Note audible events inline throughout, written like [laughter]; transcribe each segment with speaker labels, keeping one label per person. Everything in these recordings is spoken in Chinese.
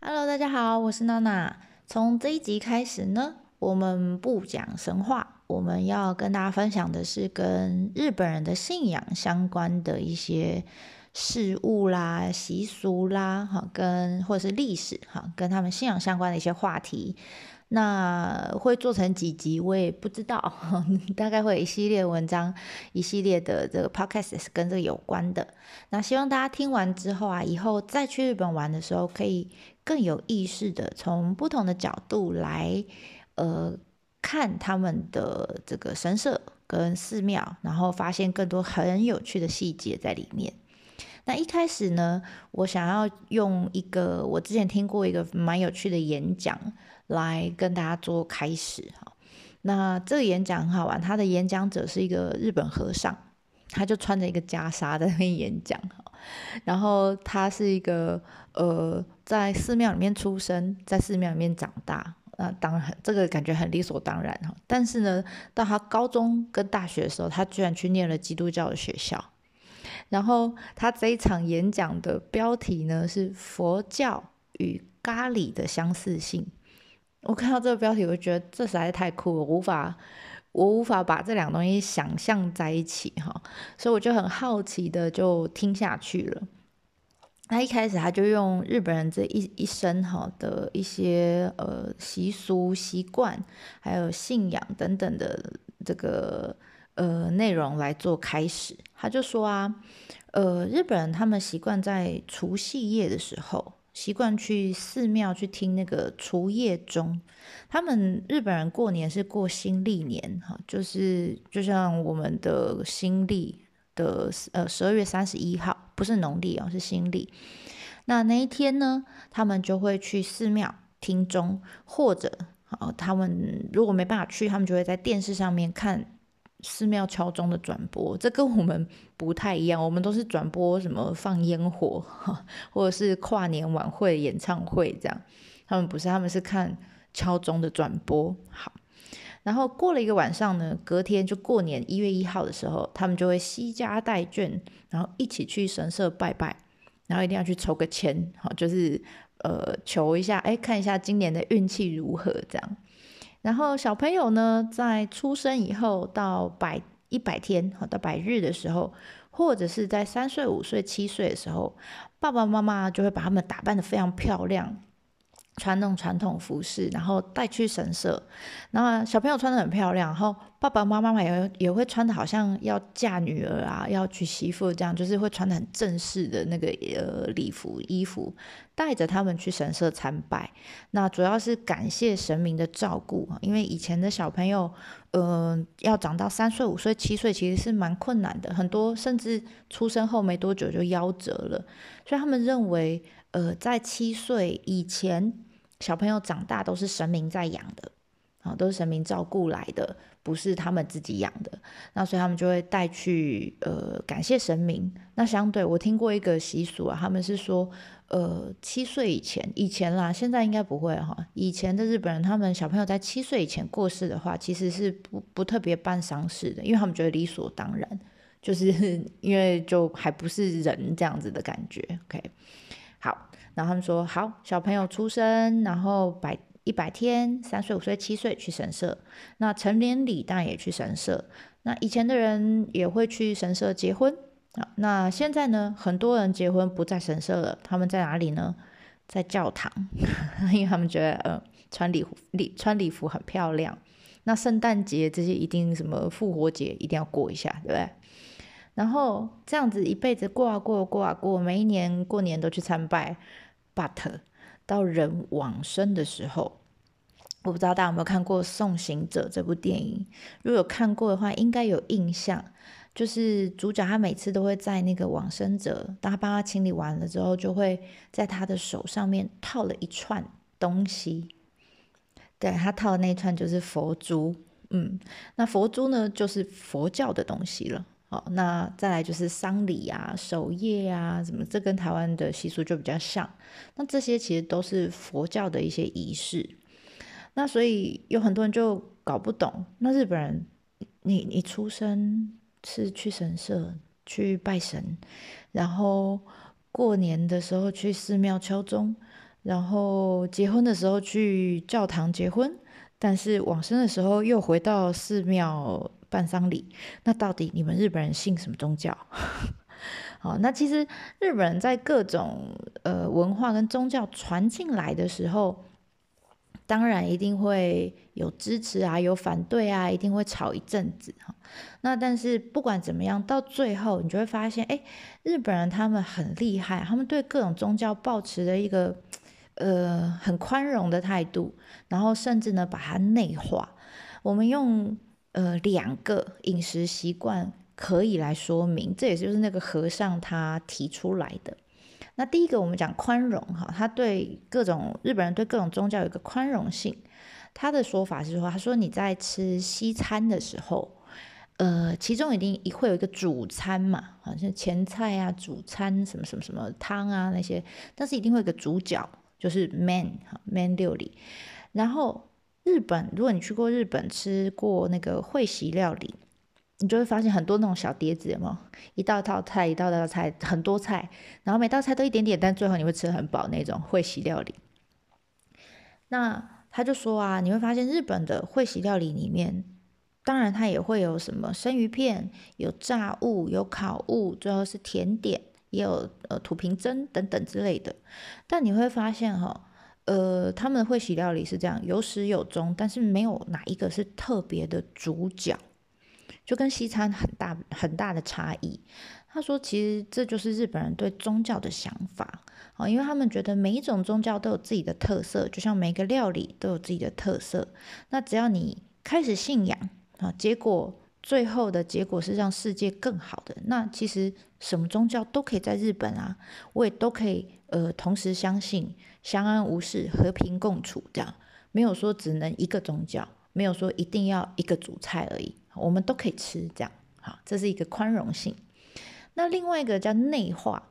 Speaker 1: Hello，大家好，我是娜娜。从这一集开始呢，我们不讲神话，我们要跟大家分享的是跟日本人的信仰相关的一些事物啦、习俗啦，哈，跟或者是历史哈，跟他们信仰相关的一些话题。那会做成几集，我也不知道，[laughs] 大概会有一系列文章，一系列的这个 podcast 是跟这个有关的。那希望大家听完之后啊，以后再去日本玩的时候，可以更有意识的从不同的角度来，呃，看他们的这个神社跟寺庙，然后发现更多很有趣的细节在里面。那一开始呢，我想要用一个我之前听过一个蛮有趣的演讲来跟大家做开始哈。那这个演讲很好玩，他的演讲者是一个日本和尚，他就穿着一个袈裟在那边演讲哈。然后他是一个呃在寺庙里面出生，在寺庙里面长大，那当然这个感觉很理所当然哈。但是呢，到他高中跟大学的时候，他居然去念了基督教的学校。然后他这一场演讲的标题呢是“佛教与咖喱的相似性”。我看到这个标题，我就觉得这实在是太酷了，无法我无法把这两个东西想象在一起哈，所以我就很好奇的就听下去了。那一开始他就用日本人这一一生哈的一些呃习俗习惯，还有信仰等等的这个。呃，内容来做开始，他就说啊，呃，日本人他们习惯在除夕夜的时候，习惯去寺庙去听那个除夜钟。他们日本人过年是过新历年，哈，就是就像我们的新历的呃十二月三十一号，不是农历哦，是新历。那那一天呢，他们就会去寺庙听钟，或者啊，他们如果没办法去，他们就会在电视上面看。寺庙敲钟的转播，这跟我们不太一样。我们都是转播什么放烟火，或者是跨年晚会、演唱会这样。他们不是，他们是看敲钟的转播。好，然后过了一个晚上呢，隔天就过年一月一号的时候，他们就会惜家带眷，然后一起去神社拜拜，然后一定要去抽个签，好，就是呃求一下，哎，看一下今年的运气如何这样。然后小朋友呢，在出生以后到百一百天，好到百日的时候，或者是在三岁、五岁、七岁的时候，爸爸妈妈就会把他们打扮的非常漂亮。穿那种传统服饰，然后带去神社，然后小朋友穿的很漂亮，然后爸爸妈妈也也会穿的好像要嫁女儿啊，要娶媳妇这样，就是会穿的很正式的那个呃礼服衣服，带着他们去神社参拜。那主要是感谢神明的照顾因为以前的小朋友，呃，要长到三岁、五岁、七岁其实是蛮困难的，很多甚至出生后没多久就夭折了，所以他们认为，呃，在七岁以前。小朋友长大都是神明在养的，啊，都是神明照顾来的，不是他们自己养的。那所以他们就会带去，呃，感谢神明。那相对我听过一个习俗啊，他们是说，呃，七岁以前，以前啦，现在应该不会哈。以前的日本人，他们小朋友在七岁以前过世的话，其实是不不特别办丧事的，因为他们觉得理所当然，就是 [laughs] 因为就还不是人这样子的感觉。OK，好。然后他们说好，小朋友出生，然后百一百天，三岁、五岁、七岁去神社。那成年礼当然也去神社。那以前的人也会去神社结婚啊。那现在呢，很多人结婚不在神社了，他们在哪里呢？在教堂，[laughs] 因为他们觉得呃穿礼服礼穿礼服很漂亮。那圣诞节这些一定什么复活节一定要过一下，对不对？然后这样子一辈子过啊过过啊过，每一年过年都去参拜。But 到人往生的时候，我不知道大家有没有看过《送行者》这部电影。如果有看过的话，应该有印象。就是主角他每次都会在那个往生者，当他帮他清理完了之后，就会在他的手上面套了一串东西。对他套的那一串就是佛珠。嗯，那佛珠呢，就是佛教的东西了。好，那再来就是丧礼啊、守夜啊，什么这跟台湾的习俗就比较像。那这些其实都是佛教的一些仪式。那所以有很多人就搞不懂，那日本人，你你出生是去神社去拜神，然后过年的时候去寺庙敲钟，然后结婚的时候去教堂结婚，但是往生的时候又回到寺庙办丧礼。那到底你们日本人信什么宗教？[laughs] 好，那其实日本人在各种呃文化跟宗教传进来的时候，当然一定会有支持啊，有反对啊，一定会吵一阵子哈。那但是不管怎么样，到最后你就会发现，哎，日本人他们很厉害，他们对各种宗教保持着一个呃很宽容的态度，然后甚至呢把它内化。我们用呃两个饮食习惯。可以来说明，这也就是那个和尚他提出来的。那第一个，我们讲宽容哈，他对各种日本人对各种宗教有一个宽容性。他的说法是说，他说你在吃西餐的时候，呃，其中一定会有一个主餐嘛，好像前菜啊、主餐什么什么什么汤啊那些，但是一定会有个主角，就是 man 哈 man 料理。然后日本，如果你去过日本吃过那个会席料理。你就会发现很多那种小碟子，有没有？一道道菜，一道道菜，很多菜，然后每道菜都一点点，但最后你会吃很饱那种会席料理。那他就说啊，你会发现日本的会席料理里面，当然它也会有什么生鱼片，有炸物，有烤物，最后是甜点，也有呃土瓶蒸等等之类的。但你会发现哈，呃，他们会洗料理是这样，有始有终，但是没有哪一个是特别的主角。就跟西餐很大很大的差异。他说，其实这就是日本人对宗教的想法啊，因为他们觉得每一种宗教都有自己的特色，就像每个料理都有自己的特色。那只要你开始信仰啊，结果最后的结果是让世界更好的，那其实什么宗教都可以在日本啊，我也都可以呃同时相信，相安无事，和平共处这样，没有说只能一个宗教，没有说一定要一个主菜而已。我们都可以吃，这样好，这是一个宽容性。那另外一个叫内化，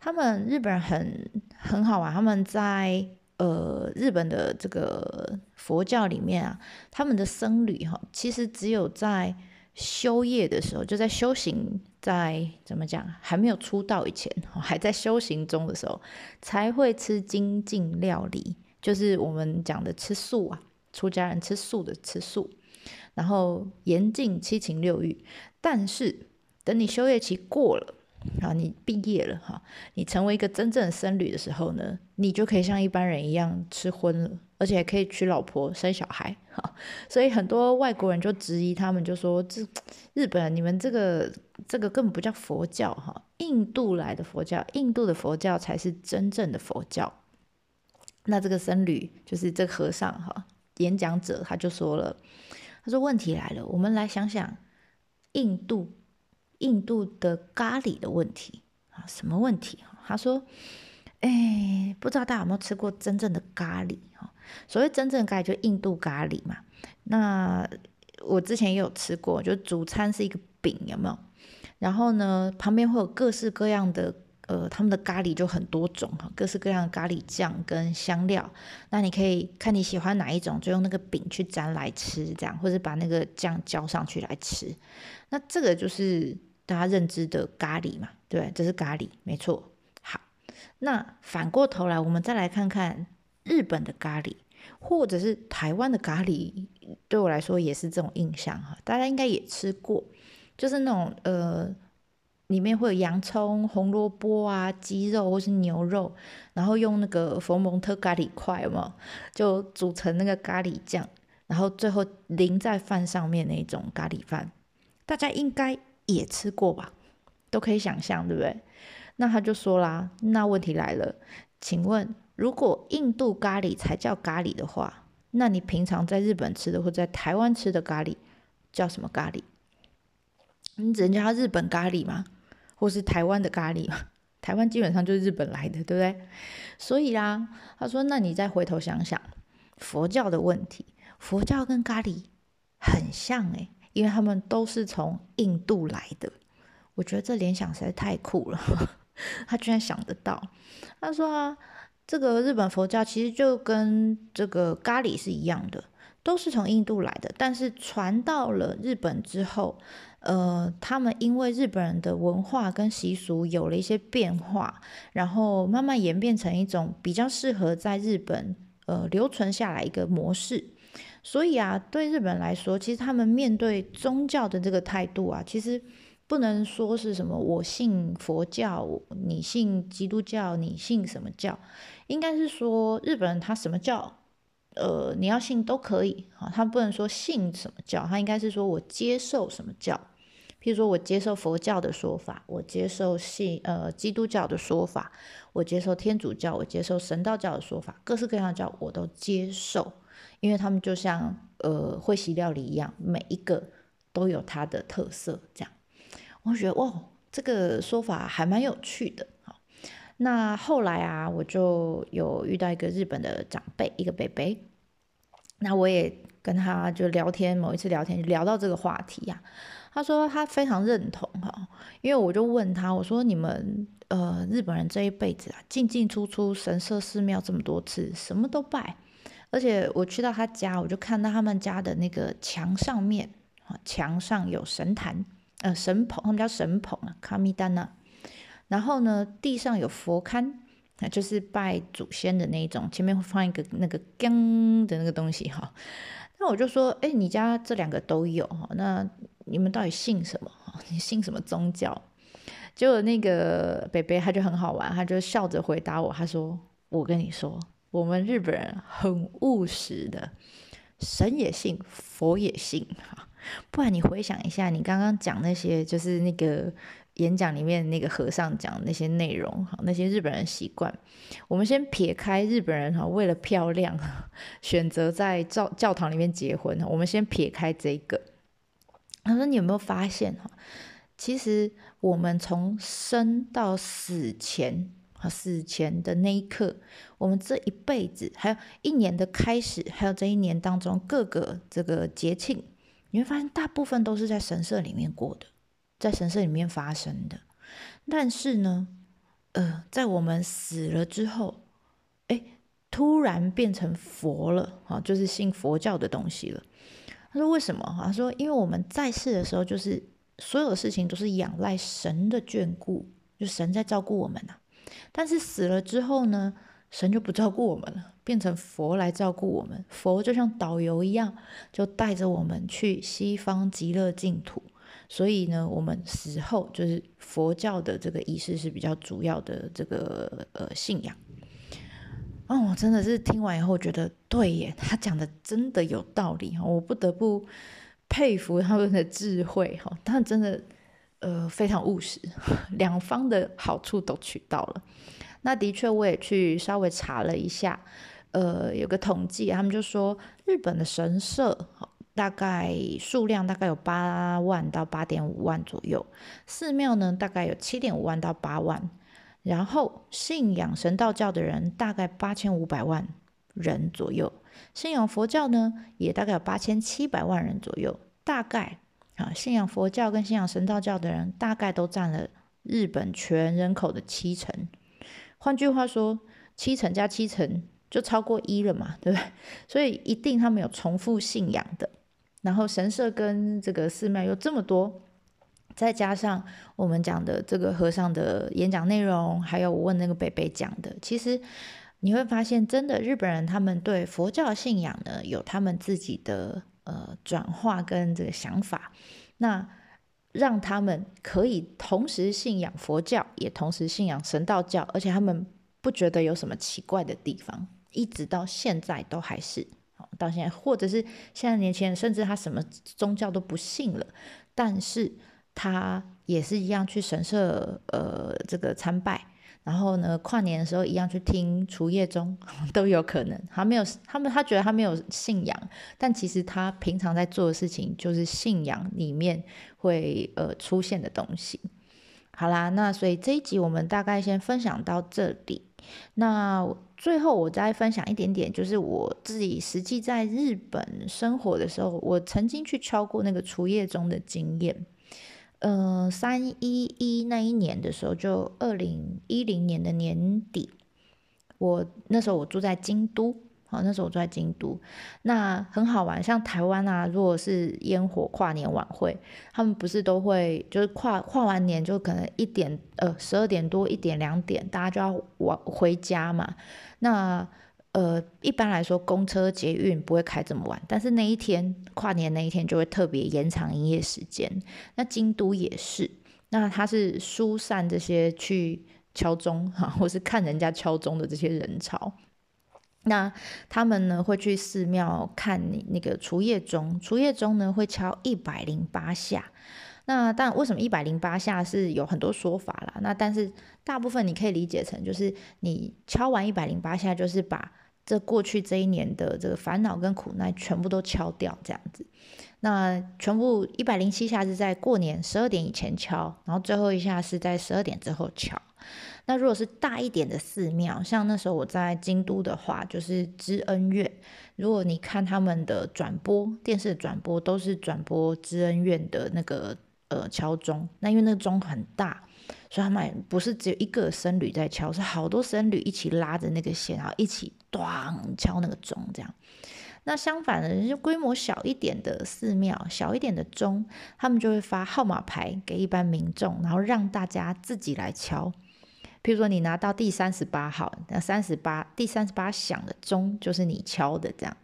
Speaker 1: 他们日本人很很好玩，他们在呃日本的这个佛教里面啊，他们的僧侣哈，其实只有在修业的时候，就在修行，在怎么讲还没有出道以前，还在修行中的时候，才会吃精进料理，就是我们讲的吃素啊，出家人吃素的吃素。然后严禁七情六欲，但是等你修业期过了，啊，你毕业了哈，你成为一个真正的僧侣的时候呢，你就可以像一般人一样吃荤了，而且可以娶老婆生小孩哈。所以很多外国人就质疑他们，就说这日本你们这个这个根本不叫佛教哈，印度来的佛教，印度的佛教才是真正的佛教。那这个僧侣就是这个和尚哈，演讲者他就说了。他说：“问题来了，我们来想想印度印度的咖喱的问题啊，什么问题？他说：，哎，不知道大家有没有吃过真正的咖喱？哈，所谓真正的咖喱，就印度咖喱嘛。那我之前也有吃过，就主餐是一个饼，有没有？然后呢，旁边会有各式各样的。”呃，他们的咖喱就很多种哈，各式各样的咖喱酱跟香料。那你可以看你喜欢哪一种，就用那个饼去沾来吃，这样，或者把那个酱浇上去来吃。那这个就是大家认知的咖喱嘛，对，这是咖喱，没错。好，那反过头来，我们再来看看日本的咖喱，或者是台湾的咖喱，对我来说也是这种印象哈。大家应该也吃过，就是那种呃。里面会有洋葱、红萝卜啊、鸡肉或是牛肉，然后用那个佛蒙特咖喱块嘛，就煮成那个咖喱酱，然后最后淋在饭上面那种咖喱饭，大家应该也吃过吧？都可以想象，对不对？那他就说啦，那问题来了，请问如果印度咖喱才叫咖喱的话，那你平常在日本吃的或在台湾吃的咖喱叫什么咖喱？你只能叫它日本咖喱吗？或是台湾的咖喱嘛？[laughs] 台湾基本上就是日本来的，对不对？所以啊，他说：“那你再回头想想佛教的问题，佛教跟咖喱很像诶，因为他们都是从印度来的。我觉得这联想实在太酷了，[laughs] 他居然想得到。他说啊，这个日本佛教其实就跟这个咖喱是一样的，都是从印度来的，但是传到了日本之后，呃，他们因为日本人的文化跟习俗有了一些变化，然后慢慢演变成一种比较适合在日本呃留存下来一个模式。所以啊，对日本来说，其实他们面对宗教的这个态度啊，其实不能说是什么我信佛教，你信基督教，你信什么教，应该是说日本人他什么教，呃，你要信都可以啊，他不能说信什么教，他应该是说我接受什么教，譬如说我接受佛教的说法，我接受信呃基督教的说法，我接受天主教，我接受神道教的说法，各式各样的教我都接受。因为他们就像呃会席料理一样，每一个都有它的特色。这样，我觉得哇，这个说法还蛮有趣的。那后来啊，我就有遇到一个日本的长辈，一个北北，那我也跟他就聊天，某一次聊天聊到这个话题呀。他说他非常认同哈，因为我就问他，我说你们呃日本人这一辈子啊，进进出出神社寺庙这么多次，什么都拜。而且我去到他家，我就看到他们家的那个墙上面啊，墙上有神坛，呃，神棚，他们叫神棚啊，卡米丹呐。然后呢，地上有佛龛，啊，就是拜祖先的那种，前面会放一个那个缸的那个东西哈。那我就说，哎，你家这两个都有哈，那你们到底信什么？你信什么宗教？结果那个北北他就很好玩，他就笑着回答我，他说：“我跟你说。”我们日本人很务实的，神也信，佛也信哈。不然你回想一下，你刚刚讲那些，就是那个演讲里面那个和尚讲那些内容哈，那些日本人习惯。我们先撇开日本人哈，为了漂亮选择在教教堂里面结婚我们先撇开这个。他说：“你有没有发现哈？其实我们从生到死前。”死前的那一刻，我们这一辈子，还有一年的开始，还有这一年当中各个这个节庆，你会发现大部分都是在神社里面过的，在神社里面发生的。但是呢，呃，在我们死了之后，哎，突然变成佛了啊，就是信佛教的东西了。他说为什么？他说因为我们在世的时候，就是所有的事情都是仰赖神的眷顾，就神在照顾我们呐。但是死了之后呢，神就不照顾我们了，变成佛来照顾我们。佛就像导游一样，就带着我们去西方极乐净土。所以呢，我们死后就是佛教的这个仪式是比较主要的这个呃信仰。哦，我真的是听完以后觉得对耶，他讲的真的有道理哈，我不得不佩服他们的智慧哈，他真的。呃，非常务实，[laughs] 两方的好处都取到了。那的确，我也去稍微查了一下，呃，有个统计，他们就说日本的神社大概数量大概有八万到八点五万左右，寺庙呢大概有七点五万到八万，然后信仰神道教的人大概八千五百万人左右，信仰佛教呢也大概有八千七百万人左右，大概。啊，信仰佛教跟信仰神道教的人大概都占了日本全人口的七成。换句话说，七成加七成就超过一了嘛，对不对？[laughs] 所以一定他们有重复信仰的。然后神社跟这个寺庙有这么多，再加上我们讲的这个和尚的演讲内容，还有我问那个北北讲的，其实你会发现，真的日本人他们对佛教信仰呢，有他们自己的。呃，转化跟这个想法，那让他们可以同时信仰佛教，也同时信仰神道教，而且他们不觉得有什么奇怪的地方，一直到现在都还是，到现在，或者是现在年轻人，甚至他什么宗教都不信了，但是他也是一样去神社，呃，这个参拜。然后呢，跨年的时候一样去听除夜钟 [laughs] 都有可能。他没有，他们他觉得他没有信仰，但其实他平常在做的事情就是信仰里面会呃出现的东西。好啦，那所以这一集我们大概先分享到这里。那最后我再分享一点点，就是我自己实际在日本生活的时候，我曾经去敲过那个厨业中的经验。嗯，三一一那一年的时候，就二零一零年的年底，我那时候我住在京都好，那时候我住在京都，那很好玩。像台湾啊，如果是烟火跨年晚会，他们不是都会就是跨跨完年就可能一点呃十二点多一点两点，大家就要往回家嘛。那呃一般来说公车捷运不会开这么晚，但是那一天跨年那一天就会特别延长营业时间。那京都也是，那它是疏散这些去敲钟哈，或是看人家敲钟的这些人潮。那他们呢会去寺庙看你那个除夜钟，除夜钟呢会敲一百零八下。那但为什么一百零八下是有很多说法啦？那但是大部分你可以理解成就是你敲完一百零八下，就是把这过去这一年的这个烦恼跟苦难全部都敲掉这样子。那全部一百零七下是在过年十二点以前敲，然后最后一下是在十二点之后敲。那如果是大一点的寺庙，像那时候我在京都的话，就是知恩院。如果你看他们的转播，电视转播都是转播知恩院的那个呃敲钟。那因为那个钟很大，所以他们不是只有一个僧侣在敲，是好多僧侣一起拉着那个线，然后一起咚敲那个钟这样。那相反的，就规模小一点的寺庙，小一点的钟，他们就会发号码牌给一般民众，然后让大家自己来敲。譬如说，你拿到第三十八号，那三十八第三十八响的钟就是你敲的，这样。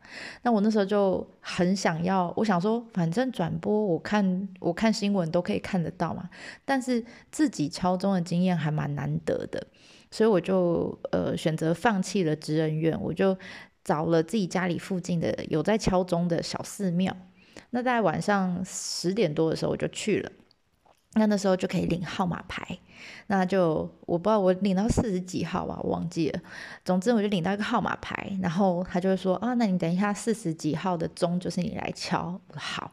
Speaker 1: 那我那时候就很想要，我想说，反正转播我看我看新闻都可以看得到嘛，但是自己敲钟的经验还蛮难得的，所以我就呃选择放弃了职人院，我就找了自己家里附近的有在敲钟的小寺庙。那在晚上十点多的时候，我就去了。那那时候就可以领号码牌，那就我不知道我领到四十几号吧，我忘记了。总之我就领到一个号码牌，然后他就说啊，那你等一下四十几号的钟就是你来敲。好，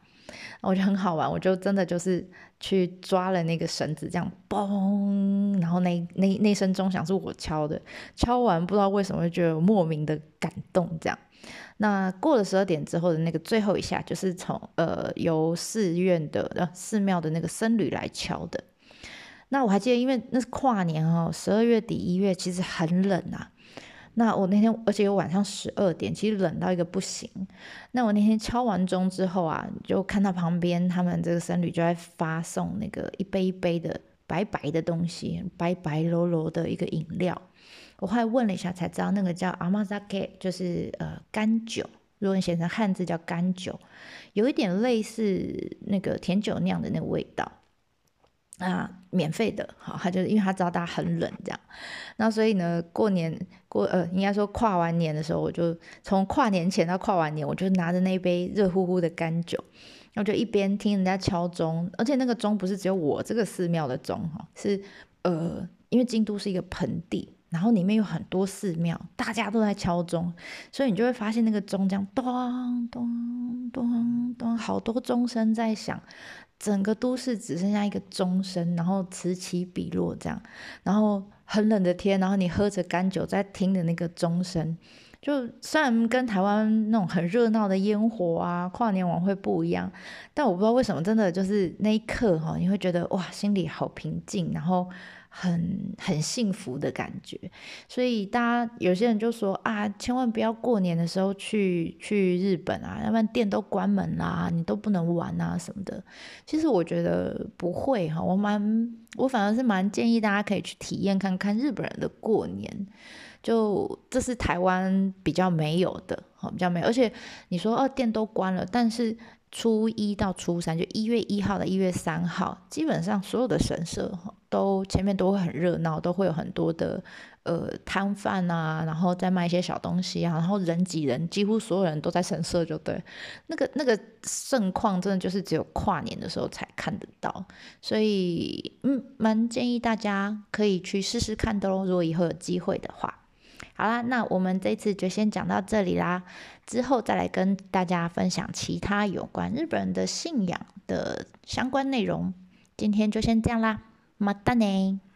Speaker 1: 我觉得很好玩，我就真的就是去抓了那个绳子，这样嘣，然后那那那声钟响是我敲的，敲完不知道为什么就觉得莫名的感动，这样。那过了十二点之后的那个最后一下，就是从呃由寺院的呃寺庙的那个僧侣来敲的。那我还记得，因为那是跨年哦，十二月底一月其实很冷啊。那我那天而且有晚上十二点，其实冷到一个不行。那我那天敲完钟之后啊，就看到旁边他们这个僧侣就在发送那个一杯一杯的白白的东西，白白柔柔的一个饮料。我后来问了一下，才知道那个叫阿玛扎克，就是呃干酒。如果你写成汉字叫干酒，有一点类似那个甜酒酿的那个味道。啊，免费的，好，他就因为他知道大家很冷这样。那所以呢，过年过呃，应该说跨完年的时候，我就从跨年前到跨完年，我就拿着那一杯热乎乎的干酒，然后就一边听人家敲钟，而且那个钟不是只有我这个寺庙的钟哈，是呃，因为京都是一个盆地。然后里面有很多寺庙，大家都在敲钟，所以你就会发现那个钟这样咚咚咚咚，好多钟声在响，整个都市只剩下一个钟声，然后此起彼落这样。然后很冷的天，然后你喝着干酒在听的那个钟声，就虽然跟台湾那种很热闹的烟火啊、跨年晚会不一样，但我不知道为什么，真的就是那一刻哈，你会觉得哇，心里好平静，然后。很很幸福的感觉，所以大家有些人就说啊，千万不要过年的时候去去日本啊，要不然店都关门啦，你都不能玩啊什么的。其实我觉得不会哈，我蛮我反而是蛮建议大家可以去体验看看日本人的过年，就这是台湾比较没有的，好比较没有。而且你说哦，店都关了，但是。初一到初三，就一月一号到一月三号，基本上所有的神社都前面都会很热闹，都会有很多的呃摊贩啊，然后再卖一些小东西啊，然后人挤人，几乎所有人都在神社，就对，那个那个盛况真的就是只有跨年的时候才看得到，所以嗯，蛮建议大家可以去试试看的喽，如果以后有机会的话。好啦，那我们这次就先讲到这里啦，之后再来跟大家分享其他有关日本人的信仰的相关内容。今天就先这样啦，么哒呢。